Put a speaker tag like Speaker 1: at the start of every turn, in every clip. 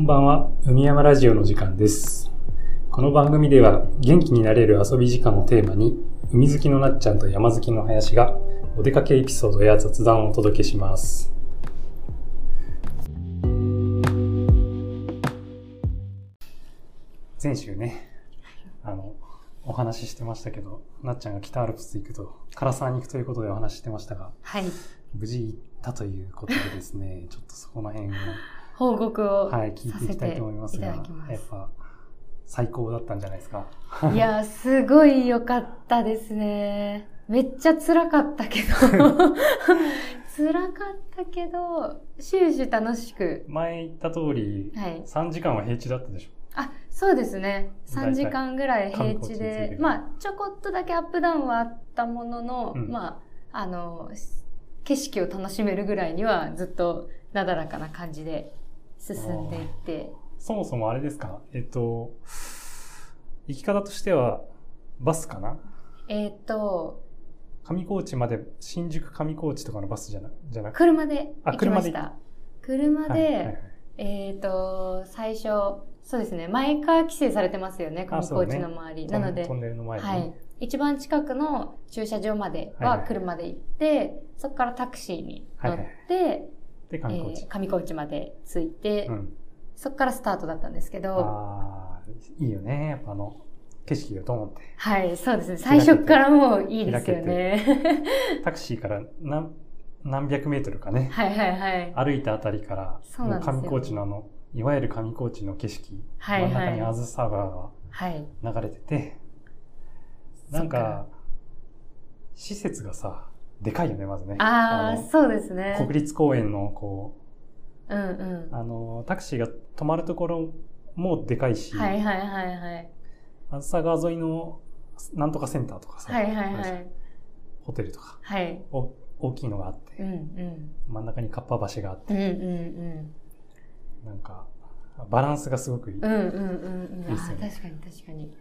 Speaker 1: んばんは、海山ラジオの時間です。この番組では元気になれる遊び時間をテーマに、海好きのなっちゃんと山好きの林がお出かけエピソードや雑談をお届けします。前週ね、あの、お話ししてましたけど、なっちゃんが北アルプス行くと、唐沢に行くということでお話ししてましたが、
Speaker 2: はい。
Speaker 1: 無事行ったということでですね、ちょっとそこの辺を、
Speaker 2: 報告を
Speaker 1: はい、聞いていきたいと思いますが、やっぱ最高だったんじゃないですか？
Speaker 2: いやー、すごい良かったですね。めっちゃ辛かったけど。辛かったけど、終始楽しく。
Speaker 1: 前言った通り、
Speaker 2: はい。
Speaker 1: 3時間は平地だったでしょ。
Speaker 2: あ、そうですね。3時間ぐらい平地で、
Speaker 1: る
Speaker 2: まあ、ちょこっとだけアップダウンはあったものの、
Speaker 1: うん
Speaker 2: まあ、あの、景色を楽しめるぐらいにはずっとなだらかな感じで進んでいって。
Speaker 1: そもそもあれですか？えっと、行き方としては、バスかな？
Speaker 2: えっ、と、
Speaker 1: 上高地まで、新宿上高地とかのバスじゃなじゃなくて？
Speaker 2: 車で
Speaker 1: あ
Speaker 2: 行きまし
Speaker 1: 車
Speaker 2: た。車で、
Speaker 1: はいはいはい
Speaker 2: えっ、と、最初、そうですね、前から規制されてますよね、上高地の周り。なので
Speaker 1: ト、ンネルの前にね、
Speaker 2: はい。一番近くの駐車場まで
Speaker 1: はいは
Speaker 2: はい車で行って、そこからタクシーに乗って、
Speaker 1: で、上高地。
Speaker 2: えー上高地まで着いて、
Speaker 1: うん。
Speaker 2: そこからスタートだったんですけど、
Speaker 1: ああ、いいよね。やっぱあの、景色がドーンって。
Speaker 2: はい、そうですね。最初からもういいですよね。
Speaker 1: タクシーから何何百メートルかね、
Speaker 2: はいはいはい。
Speaker 1: 歩いたあたりから、上高地のあの、いわゆる上高地の景色、
Speaker 2: はいはい
Speaker 1: 真ん中にあずさ川
Speaker 2: はい。
Speaker 1: が流れてて、なん
Speaker 2: そっから
Speaker 1: か、施設がさ、でかいよね、まずね。
Speaker 2: ああ、
Speaker 1: の
Speaker 2: そうですね。
Speaker 1: 国立公園の、こ
Speaker 2: うんうん
Speaker 1: う、。あの、タクシーが止まるところもでかいし、
Speaker 2: はいはいはいはい。
Speaker 1: あずさ川沿いの、なんとかセンターとかさ、
Speaker 2: はいはいはい。
Speaker 1: ホテルとか、
Speaker 2: はい。
Speaker 1: お大きいのがあって、
Speaker 2: うんうん。
Speaker 1: 真ん中にかっぱ橋があって、
Speaker 2: うんうん
Speaker 1: なんか、バランスがすごくいい。
Speaker 2: うん。うんうんうん
Speaker 1: いいっすよね
Speaker 2: ー確かに確かに。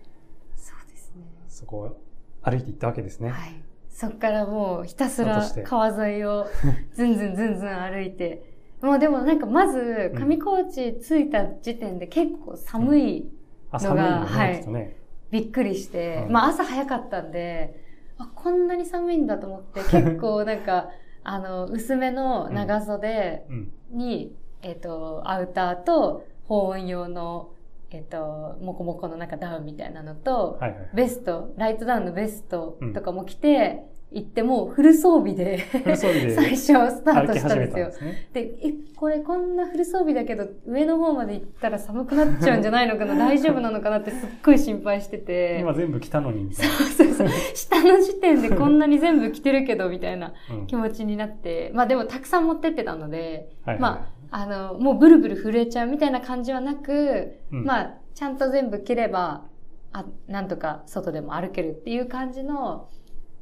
Speaker 2: そうですね。
Speaker 1: そこを歩いて行ったわけですね。
Speaker 2: はい。そっからもうひたすら川沿いを ずんずんずんずん歩いて。もうでもなんかまず上高地着いた時点で結構寒い、
Speaker 1: あ、寒いよね、
Speaker 2: はい。びっくりして、
Speaker 1: うん
Speaker 2: まあ朝早かったんで、あ、こんなに寒いんだと思って 結構なんか、あの、薄めの長袖
Speaker 1: うん。
Speaker 2: に、えっ、と、アウターと保温用の、えっ、と、モコモコのなんかダウンみたいなのと、
Speaker 1: はいはい。
Speaker 2: ベスト、ライトダウンのベストとかも着て、行ってもうフル装備で 最初スタートしたんですよ
Speaker 1: で。すね。
Speaker 2: で、え、これこんなフル装備だけど、上の方まで行ったら寒くなっちゃうんじゃないのかな、大丈夫なのかなってすっごい心配してて。
Speaker 1: 今全部来たのに、みたい
Speaker 2: そうそうそう。下の時点でこんなに全部着てるけど、みたいな
Speaker 1: な。うん
Speaker 2: 気持ちになって。まあでもたくさん持ってってたので、
Speaker 1: はいはい
Speaker 2: まあ、あの、もうブルブル震えちゃうみたいな感じはなく、
Speaker 1: うん
Speaker 2: まあ、ちゃんと全部着れば、あ、なんとか外でも歩けるっていう感じの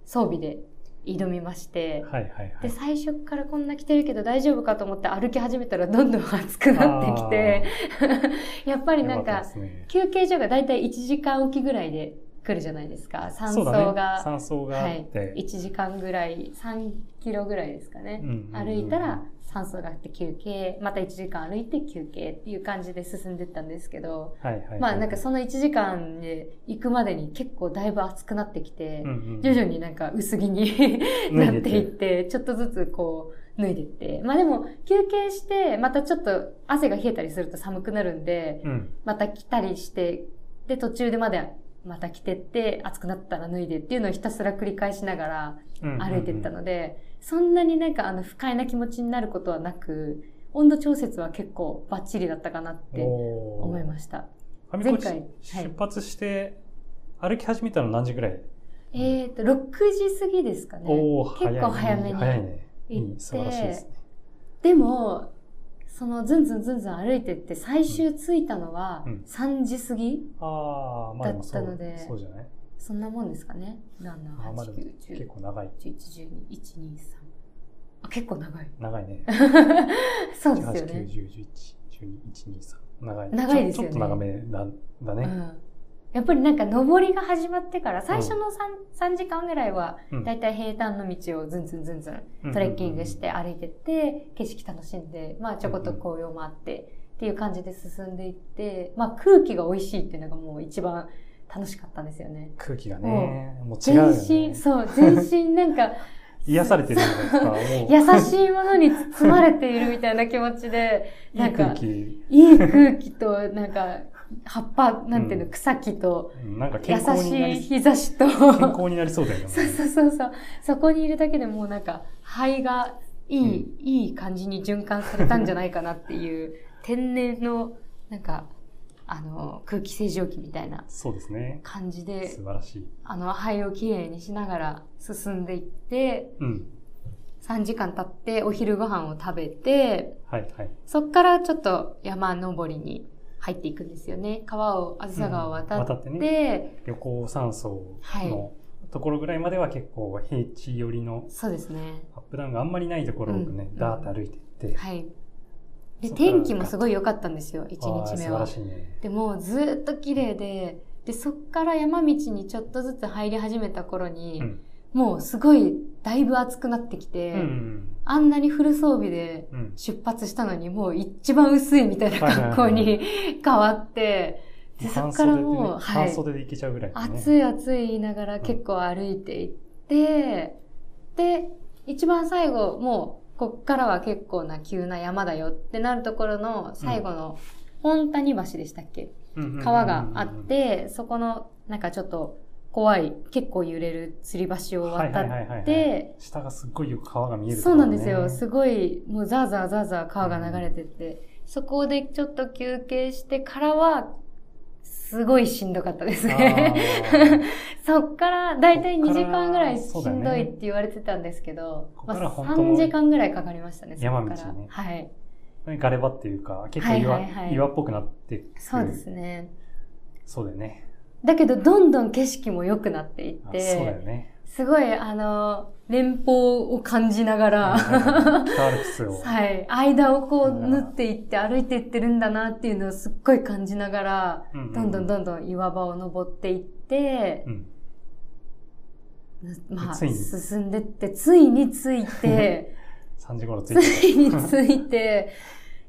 Speaker 2: 装備で挑みまして、
Speaker 1: はいはいは
Speaker 2: で、
Speaker 1: い。
Speaker 2: 最初からこんな着てるけど大丈夫かと思って歩き始めたらどんどん暑くなってきて、やっぱりなんか休憩所がだいたい1時間おきぐらいで来るじゃないですか。酸素
Speaker 1: そうだね
Speaker 2: が、
Speaker 1: 山荘があ
Speaker 2: はい
Speaker 1: って、、
Speaker 2: 1時間ぐらい、3キロぐらいですかね。
Speaker 1: うんうんうん
Speaker 2: 歩いたら酸素があって休憩、また1時間歩いて休憩っていう感じで進んでったんですけど、
Speaker 1: はいはいはい。
Speaker 2: まあなんかその1時間で行くまでに結構だいぶ暑くなってきて、
Speaker 1: うんうん
Speaker 2: 徐々になんか薄着に なっていって、ちょっとずつこう脱いでって。まあでも休憩して、またちょっと汗が冷えたりすると寒くなるんで、
Speaker 1: うん。
Speaker 2: また着たりして、で途中でまでまた着てって、暑くなったら脱いでっていうのをひたすら繰り返しながら
Speaker 1: うん
Speaker 2: 歩いてったので、そんなになんかあの不快な気持ちになることはなく、温度調節は結構バッチリだったかなって思
Speaker 1: 思
Speaker 2: いました。前回はい。
Speaker 1: 出発して、歩き始めたの何時ぐらい？
Speaker 2: えっ、と、6時過ぎですかね。結構早めに
Speaker 1: 早いね。いい、素晴らしいですね。
Speaker 2: でも、そのずんずんずんずん歩いてって最終着いたのは
Speaker 1: うん。
Speaker 2: 3時過ぎ、
Speaker 1: ああ、まあでもそう
Speaker 2: だったので。
Speaker 1: そうじゃない？
Speaker 2: そんなもんですかね。7、
Speaker 1: あまあでも
Speaker 2: 8、9、
Speaker 1: 結
Speaker 2: 10、
Speaker 1: 構長い。
Speaker 2: 11、12、1、2、3。あ、結構長い。
Speaker 1: 長いね。
Speaker 2: そうですよ
Speaker 1: 18、9、
Speaker 2: ね。
Speaker 1: 10、11、12、1、2、3。長い。
Speaker 2: 長いですよね
Speaker 1: ちょっと長めだだね。
Speaker 2: うん。やっぱりなんか登りが始まってから、最初の 3, 3時間ぐらいは、
Speaker 1: うん
Speaker 2: だいたい平坦の道をずんずんずんずんトレッキングして歩いてって、景色楽しんで、まあちょこっと紅葉もあって、っていう感じで進んでいって、まあ空気が美味しいっていうのがもう一番楽しかったんですよね。
Speaker 1: 空気がね、もう違うよね。
Speaker 2: 全身、そう、全身なんか、
Speaker 1: 癒されてるじゃないですか。
Speaker 2: 優しいものに包まれているみたいな気持ちで、
Speaker 1: い
Speaker 2: ないんか、
Speaker 1: 空気、
Speaker 2: いい空気と、なんか、葉っぱ、なんていうの、
Speaker 1: うん
Speaker 2: 草木と、
Speaker 1: うんなんか
Speaker 2: 優
Speaker 1: 健康にな
Speaker 2: しい
Speaker 1: り、
Speaker 2: 日差しと、
Speaker 1: 健康になりそうだよね。
Speaker 2: そうそうそうそう。そこにいるだけでもうなんか、肺がいい、
Speaker 1: う
Speaker 2: いい感じに循環されたんじゃないかなっていう、天然の、なんか、あの、空気清浄機みたいな。感じで
Speaker 1: 素、晴らしい。
Speaker 2: あの、肺をきれいにしながら進んでいって、
Speaker 1: うん。
Speaker 2: 3時間経ってお昼ご飯を食べて、
Speaker 1: はいはい。
Speaker 2: そっからちょっと山登りに入っていくんですよね。川を、あずさ川を渡って、
Speaker 1: うん渡ってね旅行山荘
Speaker 2: はい
Speaker 1: のところぐらいまでは結構平地寄りの
Speaker 2: そうですね。
Speaker 1: アップダウンがあんまりないところをね、
Speaker 2: うん
Speaker 1: ダーッと歩いていって。
Speaker 2: はい。で、天気もすごい良かったんですよ、1
Speaker 1: あー
Speaker 2: 日目は
Speaker 1: ね。
Speaker 2: でも、ずーっと綺麗で、で、そっから山道にちょっとずつ入り始めた頃に、
Speaker 1: うん。
Speaker 2: もうすごい、だいぶ暑くなってきて、
Speaker 1: うん。
Speaker 2: あんなにフル装備で
Speaker 1: うん。
Speaker 2: 出発したのに、もう一番薄いみたいな格好に変わって、で、そっからもう、
Speaker 1: ね
Speaker 2: はい
Speaker 1: 半。袖で行けちゃうぐらいだね。
Speaker 2: 暑い暑い言いながら結構歩いていって、で、一番最後、もう、こっからは結構な急な山だよってなるところの最後の、本谷橋でしたっけ？
Speaker 1: うんうんうんうん
Speaker 2: 川があっ、て、そこの、なんかちょっと怖い、結構揺れる吊り橋を
Speaker 1: はい
Speaker 2: 渡って、
Speaker 1: 下がすっごいよく川が見えると
Speaker 2: そうなんですよ。すごい、もうザーザーザーザー川が流れてって、そこでちょっと休憩してからは、すごいしんどかったですね。そっから、だいたい2時間ぐらいしんどいって言われてたんですけど、
Speaker 1: ここ
Speaker 2: まあ、
Speaker 1: 本当の
Speaker 2: 3時間ぐらいかかりましたね、そこから。
Speaker 1: 山道ね
Speaker 2: はい。
Speaker 1: ガレ場っていうか、結構岩,、
Speaker 2: はいはいはい
Speaker 1: 岩っぽくなって
Speaker 2: そうですね。
Speaker 1: そうだよね。
Speaker 2: だけど、どんどん景色も良くなっていっ
Speaker 1: あそうだよ
Speaker 2: て、
Speaker 1: ね。
Speaker 2: すごい、あの、連峰を感じながら。はい。間をこう縫っていって歩いていってるんだなっていうのをすっごい感じながら、
Speaker 1: うう
Speaker 2: どんどんどんどん岩場を登っていって、
Speaker 1: うん。
Speaker 2: まあ、進んでって、ついに着いて、
Speaker 1: 3時頃着
Speaker 2: つ
Speaker 1: いて。
Speaker 2: いに着いて、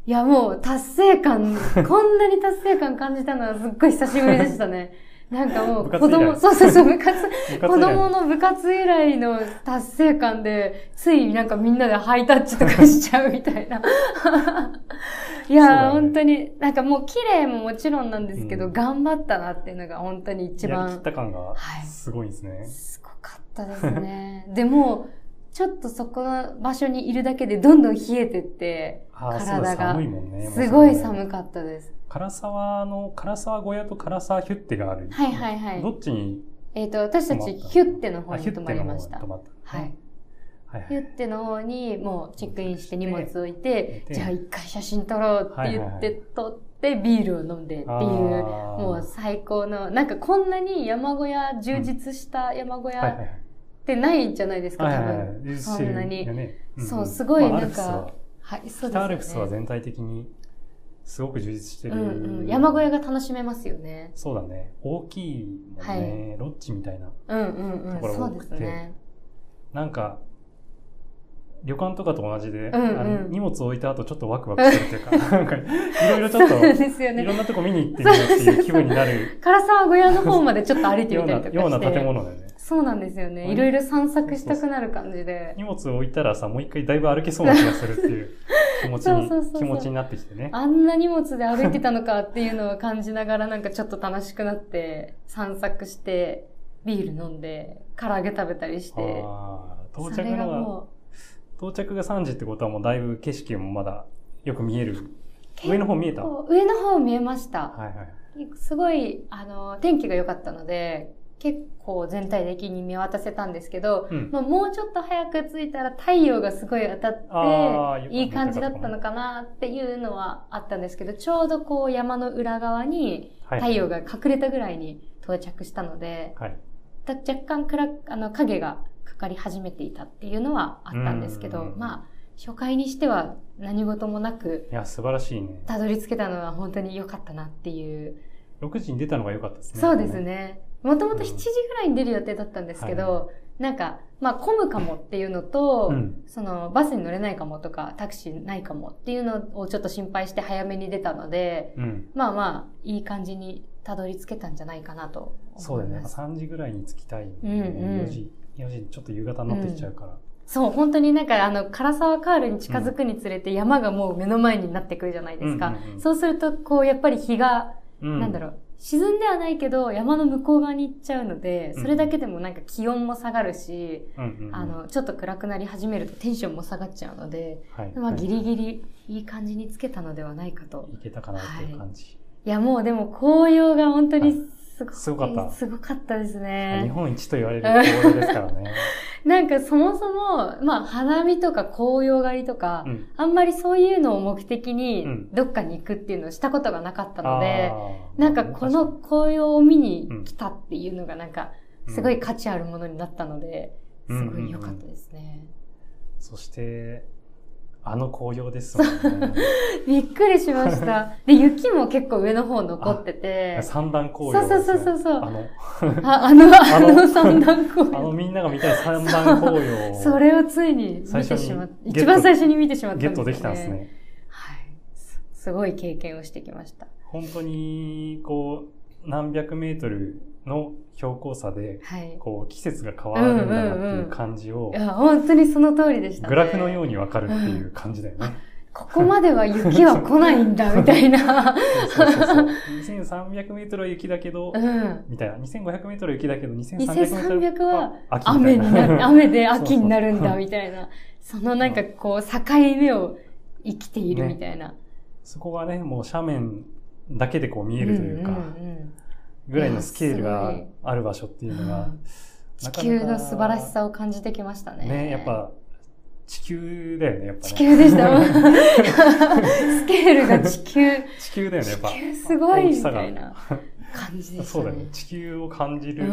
Speaker 2: いやもう達成感、こんなに達成感感じたのはすっごい久しぶりでしたね。なんかもう子供、そうそうそう、部活、子供の部活以来の達成感で、ついなんかみんなでハイタッチとかしちゃうみたいな。いや
Speaker 1: ね
Speaker 2: 本当に、なんかもう綺麗ももちろんなんですけど、
Speaker 1: うん
Speaker 2: 頑張ったなっていうのが本当に一
Speaker 1: やりきっ
Speaker 2: 番
Speaker 1: た感が
Speaker 2: はい
Speaker 1: すごいですね。
Speaker 2: すごかったですね。でも、ちょっとそこの場所にいるだけでどんどん冷えてって、
Speaker 1: ああ、そうだ、
Speaker 2: 体が
Speaker 1: 寒いもんね。
Speaker 2: すごい寒かったです。
Speaker 1: 唐沢の、唐沢小屋と唐沢ヒュッテがある。
Speaker 2: はいはいはい
Speaker 1: どっちに？
Speaker 2: えっ、と、私たちヒュッテの方
Speaker 1: あ、
Speaker 2: に泊まりました
Speaker 1: に泊。まった。
Speaker 2: はい。
Speaker 1: はいはい。
Speaker 2: ヒュッテの方にもうチェックインして荷物置いて、
Speaker 1: で
Speaker 2: じゃあ一回写真撮ろうって言って撮ってビールを飲んでっていう、もう最高の、なんかこんなに山小屋、充実した山小屋ってないじゃないですか、多
Speaker 1: はいはいはい
Speaker 2: 分。そんなに。そうすごい
Speaker 1: まあ
Speaker 2: なんか
Speaker 1: は
Speaker 2: はい、そう
Speaker 1: 北アルプス。は全体的にすごく充実してる。
Speaker 2: うんうん、山小屋が楽しめますよね。
Speaker 1: そうだね。大きいもんね。ロッジみたいな。
Speaker 2: うんうんうん、
Speaker 1: ところが
Speaker 2: そうで
Speaker 1: 多くて
Speaker 2: すね。
Speaker 1: なんか、旅館とかと同じで、
Speaker 2: うんうん
Speaker 1: あの荷物置いた後ちょっとワクワクするっていうか、なんか、いろいろちょっと、
Speaker 2: そうですよ
Speaker 1: い
Speaker 2: ね。
Speaker 1: ろんなとこ見に行ってみようっていう気分になる
Speaker 2: 唐沢小屋の方までちょっと歩いてみたりとかして。
Speaker 1: ような建物だよね。
Speaker 2: そうなんですよね。
Speaker 1: うん
Speaker 2: いろいろ散策したくなる感じで。
Speaker 1: 荷物置いたらさ、もう一回だいぶ歩けそうな気がするっていう 気持ちに、
Speaker 2: そうそうそうそう
Speaker 1: 気持ちになってきてね。
Speaker 2: あんな荷物で歩いてたのかっていうのを感じながらなんかちょっと楽しくなって、散策して、ビール飲んで、唐揚げ食べたりして。
Speaker 1: ああ、到着のは、
Speaker 2: も
Speaker 1: 到着が3時ってことはもうだいぶ景色もまだよく見える。
Speaker 2: う、
Speaker 1: 上の方見えた？
Speaker 2: 上の方見えました。
Speaker 1: はいはい。
Speaker 2: すごい、あの、天気が良かったので、結構全体的に見渡せたんですけど、
Speaker 1: うん。
Speaker 2: まあ、もうちょっと早く着いたら太陽がすごい当たって、いい感じだったのかなっていうのはあったんですけど、ちょうどこう山の裏側に
Speaker 1: はい
Speaker 2: 太陽が隠れたぐらいに到着したので、
Speaker 1: はい。
Speaker 2: だ若干暗あの影がかかり始めていたっていうのはあったんですけど、
Speaker 1: うん
Speaker 2: まあ、初回にしては何事もなく、
Speaker 1: いや、素晴らしいね。
Speaker 2: たどり着けたのは本当に良かったなっていう。
Speaker 1: 6時に出たのが良かったですね。
Speaker 2: そうです。ね。もともと7時ぐらいに出る予定だったんですけど、なんか、まあ混むかもっていうのと、
Speaker 1: うん
Speaker 2: そのバスに乗れないかもとかタクシーないかもっていうのをちょっと心配して早めに出たので、
Speaker 1: うん。
Speaker 2: まあまあいい感じにたどり着けたんじゃないかなと
Speaker 1: そうだよね。
Speaker 2: 思います。
Speaker 1: 3時ぐらいに着きたい、ね。
Speaker 2: うんうん
Speaker 1: 4時、4時ちょっと夕方になってきちゃうから。
Speaker 2: そう、本当になんかあの、唐沢カールに近づくにつれて山がもう目の前になってくるじゃないですか。
Speaker 1: うんうんうん
Speaker 2: そうすると、こう、やっぱり日が、
Speaker 1: うん
Speaker 2: なんだろう、沈んではないけど、山の向こう側に行っちゃうので、
Speaker 1: うん
Speaker 2: それだけでもなんか気温も下がるし、あの、ちょっと暗くなり始めるとテンションも下がっちゃうので、
Speaker 1: はい。
Speaker 2: まあ、ギリギリいい感じにつけたのではないかと。
Speaker 1: いけたかなっていう感じ。
Speaker 2: いや、もうでも紅葉が本当にすご,、
Speaker 1: すごかった
Speaker 2: すごかったです
Speaker 1: 日
Speaker 2: ね。
Speaker 1: 本一と言われる紅葉ですからね。
Speaker 2: なんかそもそも、まあ、花見とか紅葉狩りとか、
Speaker 1: うん。
Speaker 2: あんまりそういうのを目的に
Speaker 1: うん
Speaker 2: どっかに行くっていうのをしたことがなかったので、
Speaker 1: あー
Speaker 2: なんかこの、紅葉を見に来たっていうのがなんか
Speaker 1: うん
Speaker 2: すごい価値あるものになったので、
Speaker 1: うん
Speaker 2: すごい良かったですね。
Speaker 1: そして、あの紅葉ですもんね。
Speaker 2: びっくりしました。で、雪も結構上の方残ってて、
Speaker 1: 三段紅葉です、ね。
Speaker 2: そうそうそうそう
Speaker 1: あの、
Speaker 2: あ あの、あ
Speaker 1: あの
Speaker 2: の三段紅
Speaker 1: あの
Speaker 2: 葉。
Speaker 1: みんなが見たい三段紅葉を
Speaker 2: それをついに見てしまっ
Speaker 1: ゲット
Speaker 2: 一番最初に見てしまったね。
Speaker 1: ゲットできたんですね。
Speaker 2: はい。すすごい経験をしてきました。
Speaker 1: 本当に、こう、何百メートルの標高差で、
Speaker 2: はい。
Speaker 1: こう、季節が変わるんだなっていう感じを
Speaker 2: い、や、本当にその通りでしたね。
Speaker 1: グラフのようにわかるっていう感じだよね。
Speaker 2: ここまでは雪は来ないんだ、みたいな。
Speaker 1: そうそうそう。2300メートルは雪だけど、
Speaker 2: うん。
Speaker 1: みたいな。2500メートルは雪だけど、2300メートル
Speaker 2: 2300は雨になる、雨で秋になるんだ、みたいな。そのなんかこう、境目を生きているみたいな。
Speaker 1: そこがね、もう斜面だけでこう見えるというか、
Speaker 2: んんん
Speaker 1: ぐらいのスケールがある場所っていうのが、
Speaker 2: うん地球の素晴らしさを感じてきましたね。
Speaker 1: ね、やっぱ、地球だよね、やっぱね。
Speaker 2: 地球でした。スケールが地球。
Speaker 1: 地球だよね、やっぱ。
Speaker 2: 地球すごいみたいな感じでしたね。
Speaker 1: そうだよね。地球を感じる、
Speaker 2: う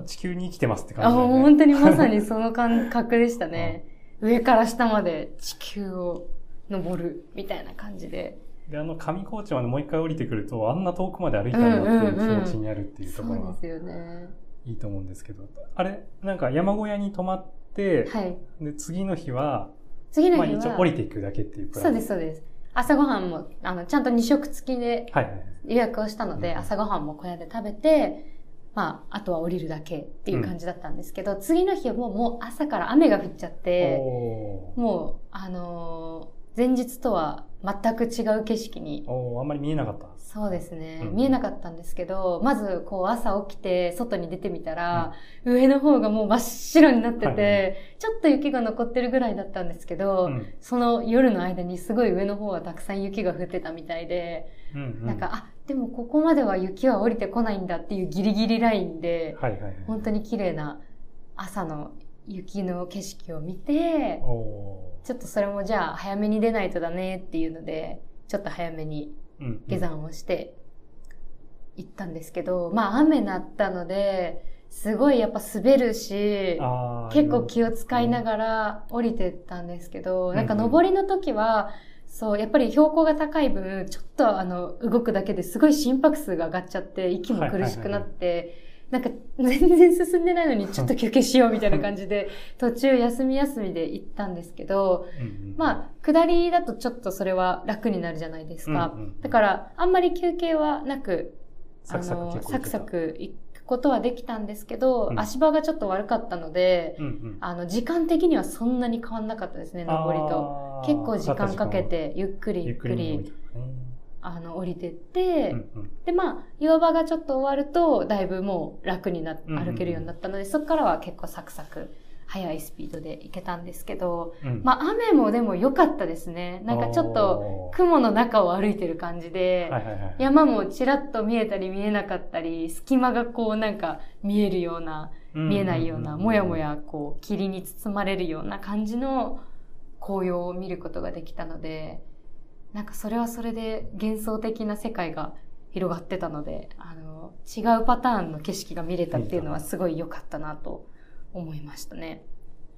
Speaker 2: ん
Speaker 1: 地球に生きてますって
Speaker 2: あ、
Speaker 1: 感じね。
Speaker 2: 本当にまさにその感覚でしたね。上から下まで地球を登るみたいな感じで。
Speaker 1: で、あの上高地までもう一回降りてくると、あんな遠くまで歩いたんだっていう気持ちになるっていうと
Speaker 2: そ
Speaker 1: ころが
Speaker 2: うですよね。
Speaker 1: いいと思うんですけど。あれ、なんか山小屋に泊まって、
Speaker 2: はい。
Speaker 1: で、次の日は、
Speaker 2: 次の日
Speaker 1: まあ一応降
Speaker 2: は、
Speaker 1: りていくだけっていうプラン。
Speaker 2: そうです、そうです。朝ごはんも、あの、ちゃんと2食付きで
Speaker 1: はいはい。
Speaker 2: 予約をしたので、
Speaker 1: うん
Speaker 2: 朝ごはんも小屋で食べて、まあ、あとは降りるだけっていう感じだったんですけど、次の日はもうもう朝から雨が降っちゃって、もう、あのー前日とは全く違う景色に。
Speaker 1: おーあんまり見えなかった。
Speaker 2: そうですね、
Speaker 1: うん。
Speaker 2: 見えなかったんですけど、まずこう朝起きて外に出てみたら、上の方がもう真っ白になってて、
Speaker 1: はい。はい
Speaker 2: ちょっと雪が残ってるぐらいだったんですけど、
Speaker 1: うん。
Speaker 2: その夜の間にすごい上の方はたくさん雪が降ってたみたいで、
Speaker 1: うんうん。
Speaker 2: なんか、あ、でもここまでは雪は降りてこないんだっていうギリギリラインで、
Speaker 1: はいはいはい。
Speaker 2: 本当に綺麗な朝の雪の景色を見て、
Speaker 1: お
Speaker 2: ちょっとそれもじゃあ早めに出ないとだねっていうので、ちょっと早めに下山をして行ったんですけど、まあ雨なったので、すごいやっぱ滑るし、結構気を使いながら降りてったんですけど、
Speaker 1: ん
Speaker 2: なんか登りの時は、そう、やっぱり標高が高い分、ちょっとあの、動くだけですごい心拍数が上がっちゃって、息も苦しくなって、なんか全然進んでないのにちょっと休憩しようみたいな感じで、途中休み休みで行ったんですけど、まあ、下りだとちょっとそれは楽になるじゃないですか。だから、あんまり休憩はなく、
Speaker 1: サクサク
Speaker 2: あのサクサク行くことはできたんですけど、
Speaker 1: うん。
Speaker 2: 足場がちょっと悪かったので、
Speaker 1: うんうん。
Speaker 2: あの、時間的にはそんなに変わんなかったですね、登りと。結構時間かけて、ゆっくりゆっく
Speaker 1: り
Speaker 2: あの、降りてって、
Speaker 1: うんうん。
Speaker 2: で、まあ、岩場がちょっと終わると、だいぶもう楽にな、
Speaker 1: うんうん
Speaker 2: 歩けるようになったので、そこからは結構サクサク、速いスピードで行けたんですけど、
Speaker 1: うん。
Speaker 2: まあ、雨もでも良かったですね。なんかちょっと、
Speaker 1: お
Speaker 2: 雲の中を歩いてる感じで、
Speaker 1: ーはいはいはい。
Speaker 2: 山もちらっと見えたり見えなかったり、隙間がこうなんか見えるような、見えないような、もやもやこう霧に包まれるような感じの紅葉を見ることができたので、なんかそれはそれで幻想的な世界が広がってたので、あの、違うパターンの景色が見れたっていうのはすごい良かったなと思いましたね。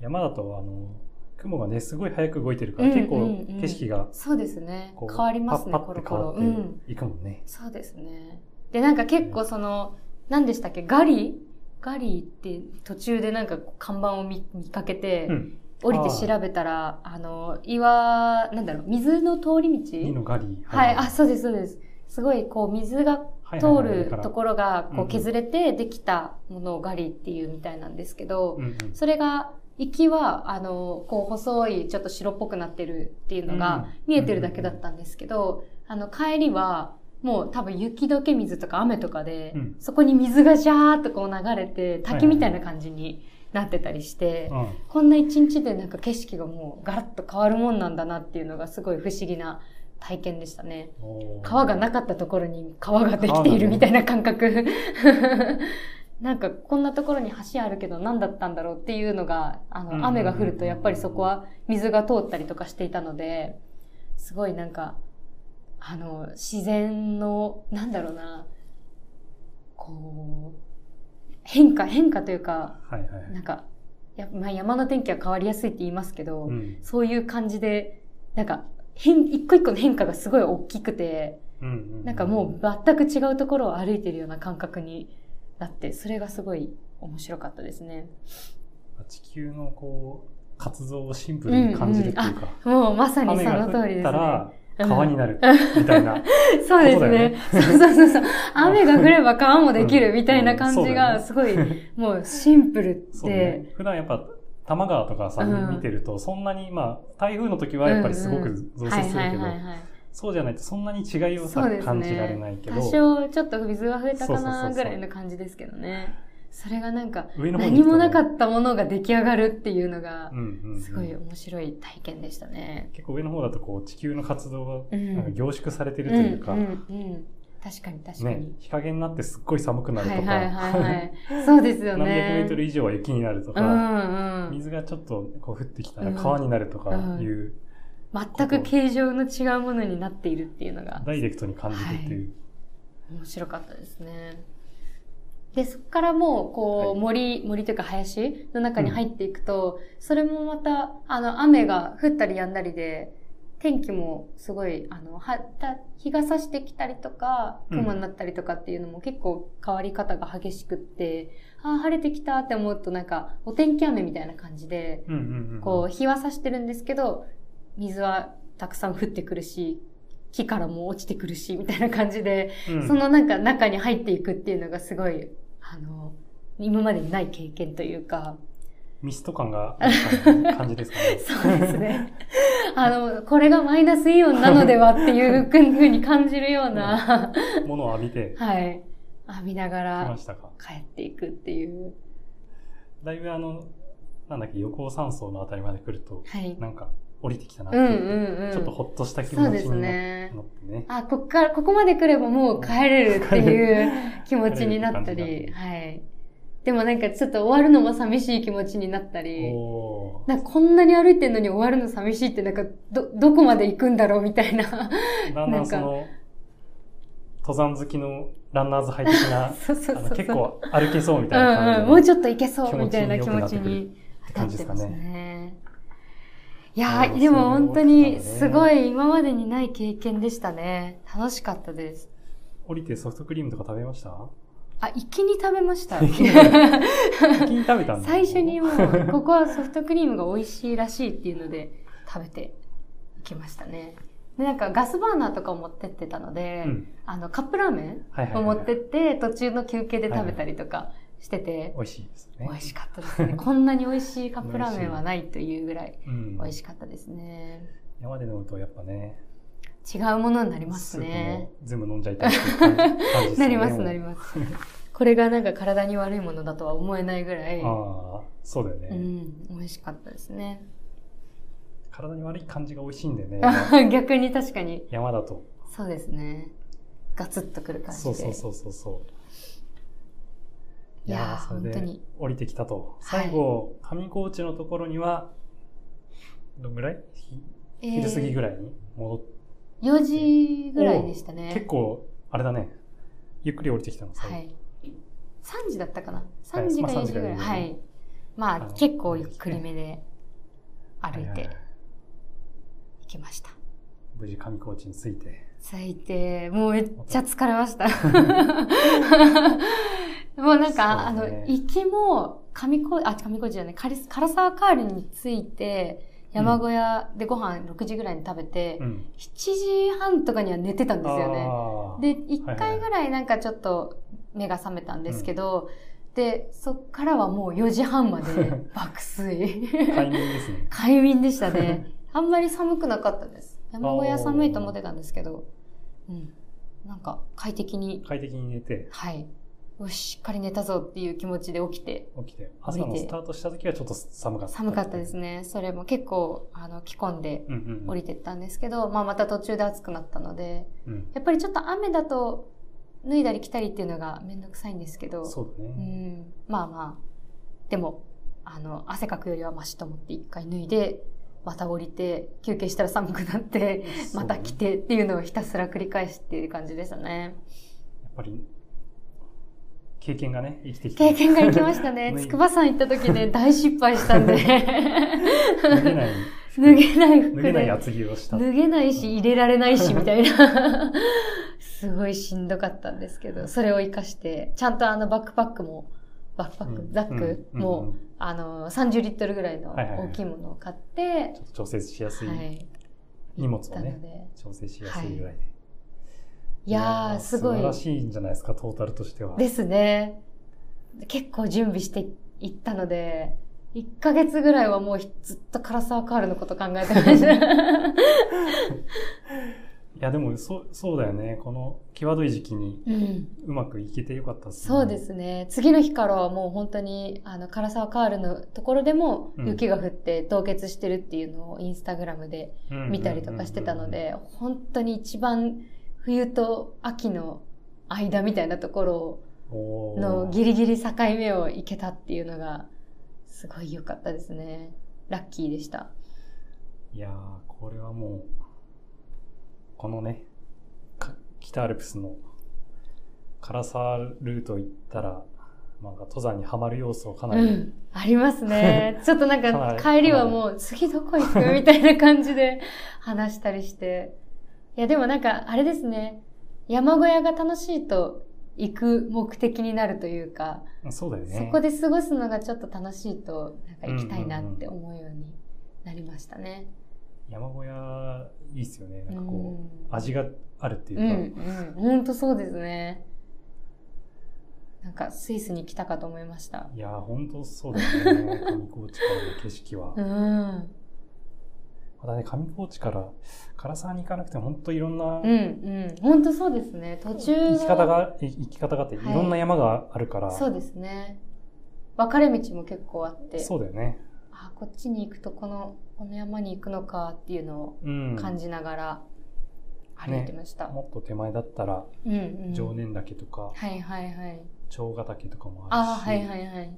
Speaker 1: 山だと、あの、雲がね、すごい早く動いてるから、
Speaker 2: うん
Speaker 1: 結構
Speaker 2: うんうん
Speaker 1: 景色が
Speaker 2: そうですね。変わりますね、コロコロ。うん。
Speaker 1: ていくもんね。
Speaker 2: そうですね。で、なんか結構その、何でしたっけ？ガリ？ガリーって途中でなんか看板を見見かけて、
Speaker 1: うん。
Speaker 2: 降りて調べたら、あの、岩、なんだろう、水の通り道？
Speaker 1: 二のガリー。
Speaker 2: はい、あ、そうです、そうです。すごい、こう、水が
Speaker 1: はい
Speaker 2: 通
Speaker 1: はいはい。
Speaker 2: るところが、こうん削れてできたものをガリーっていうみたいなんですけど、
Speaker 1: うんうん。
Speaker 2: それが、行きは、あの、こう、細い、ちょっと白っぽくなってるっていうのが
Speaker 1: うん。
Speaker 2: 見えてるだけだったんですけど、あの、帰りは、もう多分雪解け水とか雨とかで、
Speaker 1: うん。
Speaker 2: そこに水がジャーっとこう流れて、滝みたいな感じになってたりして、
Speaker 1: うん。
Speaker 2: こんな一日でなんか景色がもうガラッと変わるもんなんだなっていうのがすごい不思議な体験でしたね。川がなかったところに川ができているみたいな感覚。なんかこんなところに橋あるけど何だったんだろうっていうのが、あの、雨が降るとやっぱりそこは水が通ったりとかしていたので、すごいなんか、あの、自然の、なんだろうな、こう、変化、変化というか、
Speaker 1: はいはい。
Speaker 2: なんか、やまあ、山の天気は変わりやすいって言いますけど、
Speaker 1: うん。
Speaker 2: そういう感じで、なんか、変、一個一個の変化がすごい大きくて、
Speaker 1: うんうん。
Speaker 2: なんかもう全く違うところを歩いてるような感覚になって、それがすごい面白かったですね。
Speaker 1: 地球のこう、活動をシンプルに感じるっていうか、
Speaker 2: もうまさにその通りですね。
Speaker 1: 川になるみたいな。
Speaker 2: そうです
Speaker 1: ね
Speaker 2: ね。そうそうそうそう。雨が降れば川もできるみたいな感じが、
Speaker 1: うん
Speaker 2: すごい、もうシンプル
Speaker 1: そね。普段やっぱ、多摩川とかさ、
Speaker 2: うん
Speaker 1: 見てると、そんなに、まあ、台風の時はやっぱりすごく増水するけどそうじゃないとそんなに違いをさ、
Speaker 2: ね
Speaker 1: 感じられないけど
Speaker 2: 多、少ちょっと水が増えたか
Speaker 1: そうそうそうそう
Speaker 2: なぐらいの感じですけどね。それがなんか、
Speaker 1: 上の方に
Speaker 2: 何もなか
Speaker 1: た。
Speaker 2: ったものが出来上がるっていうのが
Speaker 1: う、んうんうん
Speaker 2: すごい面白い体験でしたね。
Speaker 1: 結構上の方だとこう地球の活動が
Speaker 2: うん
Speaker 1: なんか凝縮されてる
Speaker 2: うん
Speaker 1: というか、
Speaker 2: うんうん確かに確か
Speaker 1: ね
Speaker 2: に。、
Speaker 1: 日陰になってすっごい寒くなるとか、
Speaker 2: はいはいはいはい。そうですよ
Speaker 1: 何百メ
Speaker 2: ね。
Speaker 1: ートル以上は雪になると
Speaker 2: う
Speaker 1: か、
Speaker 2: んうん。
Speaker 1: 水がちょっとこう降ってきたら
Speaker 2: うん
Speaker 1: 川になるとかいう、
Speaker 2: 全く形状の違うものになっているっていうのが
Speaker 1: ダイレクトに感じるっていう。
Speaker 2: 面白かったですね。で、そこからもう、こう、
Speaker 1: はい。
Speaker 2: 森、森というか林の中に入っていくと、それもまた、あの、雨が降ったり止んだりで、天気もすごい、あの、は、た日が差してきたりとか、
Speaker 1: うん。
Speaker 2: 雲になったりとかっていうのも結構変わり方が激しくって、ああ、晴れてきたって思うとなんか、お天気雨みたいな感じで、
Speaker 1: うんうんうん、
Speaker 2: こう、日は差してるんですけど、水はたくさん降ってくるし、木からも落ちてくるし、みたいな感じで、
Speaker 1: うん、
Speaker 2: そのなんか中に入っていくっていうのがすごい、あの、今までにない経験というか、
Speaker 1: ミスト感が感じですかね。
Speaker 2: そうですね。あの、これがマイナスイオンなのではっていうふうに感じるような、
Speaker 1: ものを浴びて
Speaker 2: はい、浴びながら。帰っていくっていう。
Speaker 1: だいぶあの、なんだっけ、横尾山荘のあたりまで来ると、
Speaker 2: はい。
Speaker 1: なんか降りてきたなって
Speaker 2: うん
Speaker 1: いう。ちょっとほっとした気持ちになってね。
Speaker 2: あ、こっから、ここまで来ればもう帰れるっていう気持ちになったり、はい。でもなんかちょっと終わるのも寂しい気持ちになったり、なんかこんなに歩いてんのに終わるの寂しいってなんかど、どこまで行くんだろうみたいな。
Speaker 1: だんだんその、登山好きのランナーズハイ的な、
Speaker 2: そうそうそう
Speaker 1: 結構歩けそうみ
Speaker 2: う
Speaker 1: たいな感じ
Speaker 2: んうん。
Speaker 1: の
Speaker 2: もうちょっと行けそうみたいな気持ちになって
Speaker 1: ですかね。
Speaker 2: ね。いやでも本当にすごい今までにない経験でしたね。楽しかったです。
Speaker 1: 降りてソフトクリームとか食べました？
Speaker 2: あ、一気に食べました。
Speaker 1: 先に？食べたんだ。
Speaker 2: 最初にもう、ここはソフトクリームが美味しいらしいっていうので食べていきましたね。で、なんかガスバーナーとかを持ってってたので、
Speaker 1: うん。
Speaker 2: あの、カップラーメンを持ってって、途中の休憩で食べたりとかしてて、
Speaker 1: 美味しいですね。
Speaker 2: 美味しかったですね。こんなに美味しいカップラーメンはないというぐらい
Speaker 1: うん。
Speaker 2: 美味しかったですね。
Speaker 1: 山で飲むとやっぱね、
Speaker 2: 違うものになりますね。
Speaker 1: 全部飲んじゃいたい感ね。
Speaker 2: なります、なります。これがなんか体に悪いものだとは思えないぐらい、
Speaker 1: ああ、そうだよね、
Speaker 2: うん、美味しかったですね。
Speaker 1: 体に悪い感じが美味しいんだよね。
Speaker 2: 逆に確かに。
Speaker 1: 山だと。
Speaker 2: そうですね。ガツッとくる感じで。
Speaker 1: そうそうそうそうそう。
Speaker 2: いやー
Speaker 1: それで
Speaker 2: 本当に
Speaker 1: 降りてきたと。
Speaker 2: はい
Speaker 1: 最後、上高地のところには、どんぐらい？ひ
Speaker 2: えー
Speaker 1: 昼過ぎぐらいに戻って、
Speaker 2: 4時ぐらいでしたね。
Speaker 1: 結構、あれだね。ゆっくり降りてきたの、最後。
Speaker 2: はい。3時だったかな？
Speaker 1: はい
Speaker 2: ?3 時か
Speaker 1: まあ
Speaker 2: 4時ぐらい。
Speaker 1: 3時ぐらい
Speaker 2: はい。まあ
Speaker 1: あの
Speaker 2: 結構ゆっくりめで歩いて
Speaker 1: はいはいはい
Speaker 2: 行きました。
Speaker 1: 無事上高地に着いて。
Speaker 2: 最低。もうめっちゃ疲れました。もうなんか、あの、行きも、上高、あ、上高地じゃない、カリス唐沢カールに着いて、山小屋でご飯6時ぐらいに食べて、
Speaker 1: うん。
Speaker 2: 7時半とかには寝てたんですよね。で、1回ぐらいなんかちょっと目が覚めたんですけど、で、そっからはもう4時半まで 爆睡。
Speaker 1: 快眠ですね。
Speaker 2: 快眠でしたね。あんまり寒くなかったです。山小屋寒いと思ってたんですけど、うん。なんか快適に、
Speaker 1: 快適に寝て、
Speaker 2: はい。よし、しっかり寝たぞっていう気持ちで起きて、
Speaker 1: 起きて、朝のスタートした時はちょっと寒かった。
Speaker 2: 寒かったです。ね。それも結構、あの、着込んで
Speaker 1: うんうんうん。
Speaker 2: 降りてったんですけど、まあまた途中で暑くなったので、
Speaker 1: うん。
Speaker 2: やっぱりちょっと雨だと脱いだり着たりっていうのがめんどくさいんですけど、
Speaker 1: そうだ
Speaker 2: う
Speaker 1: ね。
Speaker 2: ん、まあまあ、でも、あの、汗かくよりはマシと思って一回脱いで、また降りて、休憩したら寒くなって、また着てっていうのをひたすら繰り返すっていう感じでしたね。
Speaker 1: やっぱり、経験がね、生きてきて。
Speaker 2: 経験が生きましたね。筑波山行った時ね、大失敗したんで。
Speaker 1: 脱げない。
Speaker 2: 脱げない服で。
Speaker 1: 脱げない厚着をした。
Speaker 2: 脱げないし、入れられないし、みたいな。すごいしんどかったんですけど、それを活かして、ちゃんとあのバックパックも、バックパック、
Speaker 1: うん
Speaker 2: ザック
Speaker 1: うん
Speaker 2: も、
Speaker 1: うん
Speaker 2: あの、30リットルぐらいの大きいものを買って
Speaker 1: ちょ、っと調整しやすい、
Speaker 2: はい。
Speaker 1: 荷物をね、
Speaker 2: で。
Speaker 1: 調整しやすいぐらいで。
Speaker 2: いやー、すごい
Speaker 1: 素晴。らしいんじゃないですか、トータルとしては。
Speaker 2: ですね。結構準備していったので、1ヶ月ぐらいはもうずっと唐沢カールのこと考えてました。
Speaker 1: いや、でも、そう、そうだよね。この、際どい時期に
Speaker 2: うん。
Speaker 1: うまくいけてよかったですね。
Speaker 2: そうですね。次の日からはもう本当に、あの、唐沢カールのところでも
Speaker 1: うん
Speaker 2: 雪が降って凍結してるっていうのをインスタグラムで
Speaker 1: うん
Speaker 2: 見たりとかしてたので、本当に一番冬と秋の間みたいなところのギリギリ境目を行けたっていうのが、すごい良かったですね。ラッキーでした。
Speaker 1: いやー、これはもう、このね、か北アルプスの唐沢ルート行ったら、なんか登山にはまる要素をかなり、
Speaker 2: うん。ありますね。ちょっとなん
Speaker 1: か
Speaker 2: 帰りはもう次どこ行く？みたいな感じで話したりして。いやでもなんかあれですね。山小屋が楽しいと行く目的になるというか、
Speaker 1: そうだよね。
Speaker 2: そこで過ごすのがちょっと楽しいと、なんか行きたいなって思うようになりましたね。
Speaker 1: 山小屋、いいっすよね。なんかこう、
Speaker 2: うん
Speaker 1: 味があるっていう
Speaker 2: うん、
Speaker 1: か、
Speaker 2: うん。ほんとそうですね。なんかスイスに来たかと思いました。
Speaker 1: いやー、ほんとそうだよね。上高地からの景色は。
Speaker 2: うん。
Speaker 1: またね、上高地から唐沢に行かなくても、ほんといろんな
Speaker 2: うんうん。本当そうですね。途中
Speaker 1: 行き方が、い行き方があって、い
Speaker 2: はい
Speaker 1: ろんな山があるから、
Speaker 2: そうですね。分かれ道も結構あって、
Speaker 1: そうだよね。
Speaker 2: あ、こっちに行くとこの、この山に行くのかっていうの
Speaker 1: うん。
Speaker 2: を感じながら歩いてました。
Speaker 1: もっと手前だったら、
Speaker 2: うんうん。
Speaker 1: 常念岳とか、
Speaker 2: はいはいはい。
Speaker 1: 長ヶ岳とかもあ
Speaker 2: あ
Speaker 1: るし、
Speaker 2: はいはいはい。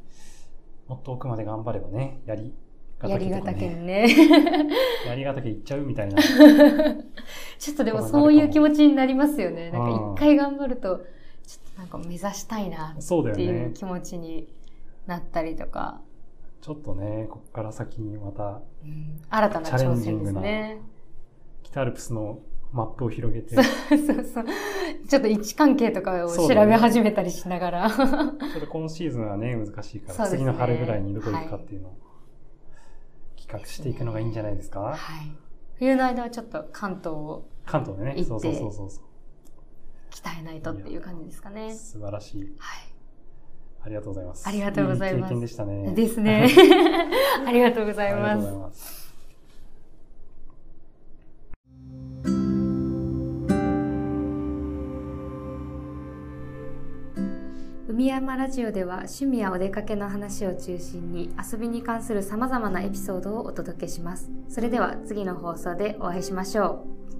Speaker 1: もっと奥まで頑張ればね、槍ヶ
Speaker 2: 槍ヶ
Speaker 1: 岳
Speaker 2: に
Speaker 1: ね、
Speaker 2: ね。
Speaker 1: 槍ヶ岳行っちゃうみたいな。
Speaker 2: ちょっとでもそういう気持ちになりますよね。なん
Speaker 1: うん
Speaker 2: か一回頑張ると、ちょっとなんか目指したいなっていう
Speaker 1: ね。
Speaker 2: 気持ちになったりとか、
Speaker 1: ちょっとね、こっから先にまた、
Speaker 2: うん新たな挑戦ですね。
Speaker 1: 北アルプスのマップを広げて、
Speaker 2: そうそうそう。ちょっと位置関係とかを調べ始めたりしながら。
Speaker 1: ちょっと今シーズンはね、難しいから、
Speaker 2: ね
Speaker 1: 次の春ぐらいにどこ行くかっていうのを企画していくのがいいんじゃないですか？
Speaker 2: はい。冬の間はちょっと関東を
Speaker 1: 関東でね、そうそうそうそうそ
Speaker 2: 鍛えないとっていう感じですかね
Speaker 1: う。。素晴らしい。
Speaker 2: はい。
Speaker 1: ありがとうございます。
Speaker 2: ありがとうございます
Speaker 1: 経験でしたね。
Speaker 2: ですね。ありがとうございます
Speaker 1: ありがとうござい。ます。
Speaker 2: 海山ラジオでは趣味やお出かけの話を中心に遊びに関する様々なエピソードをお届けします。それでは次の放送でお会いしましょう。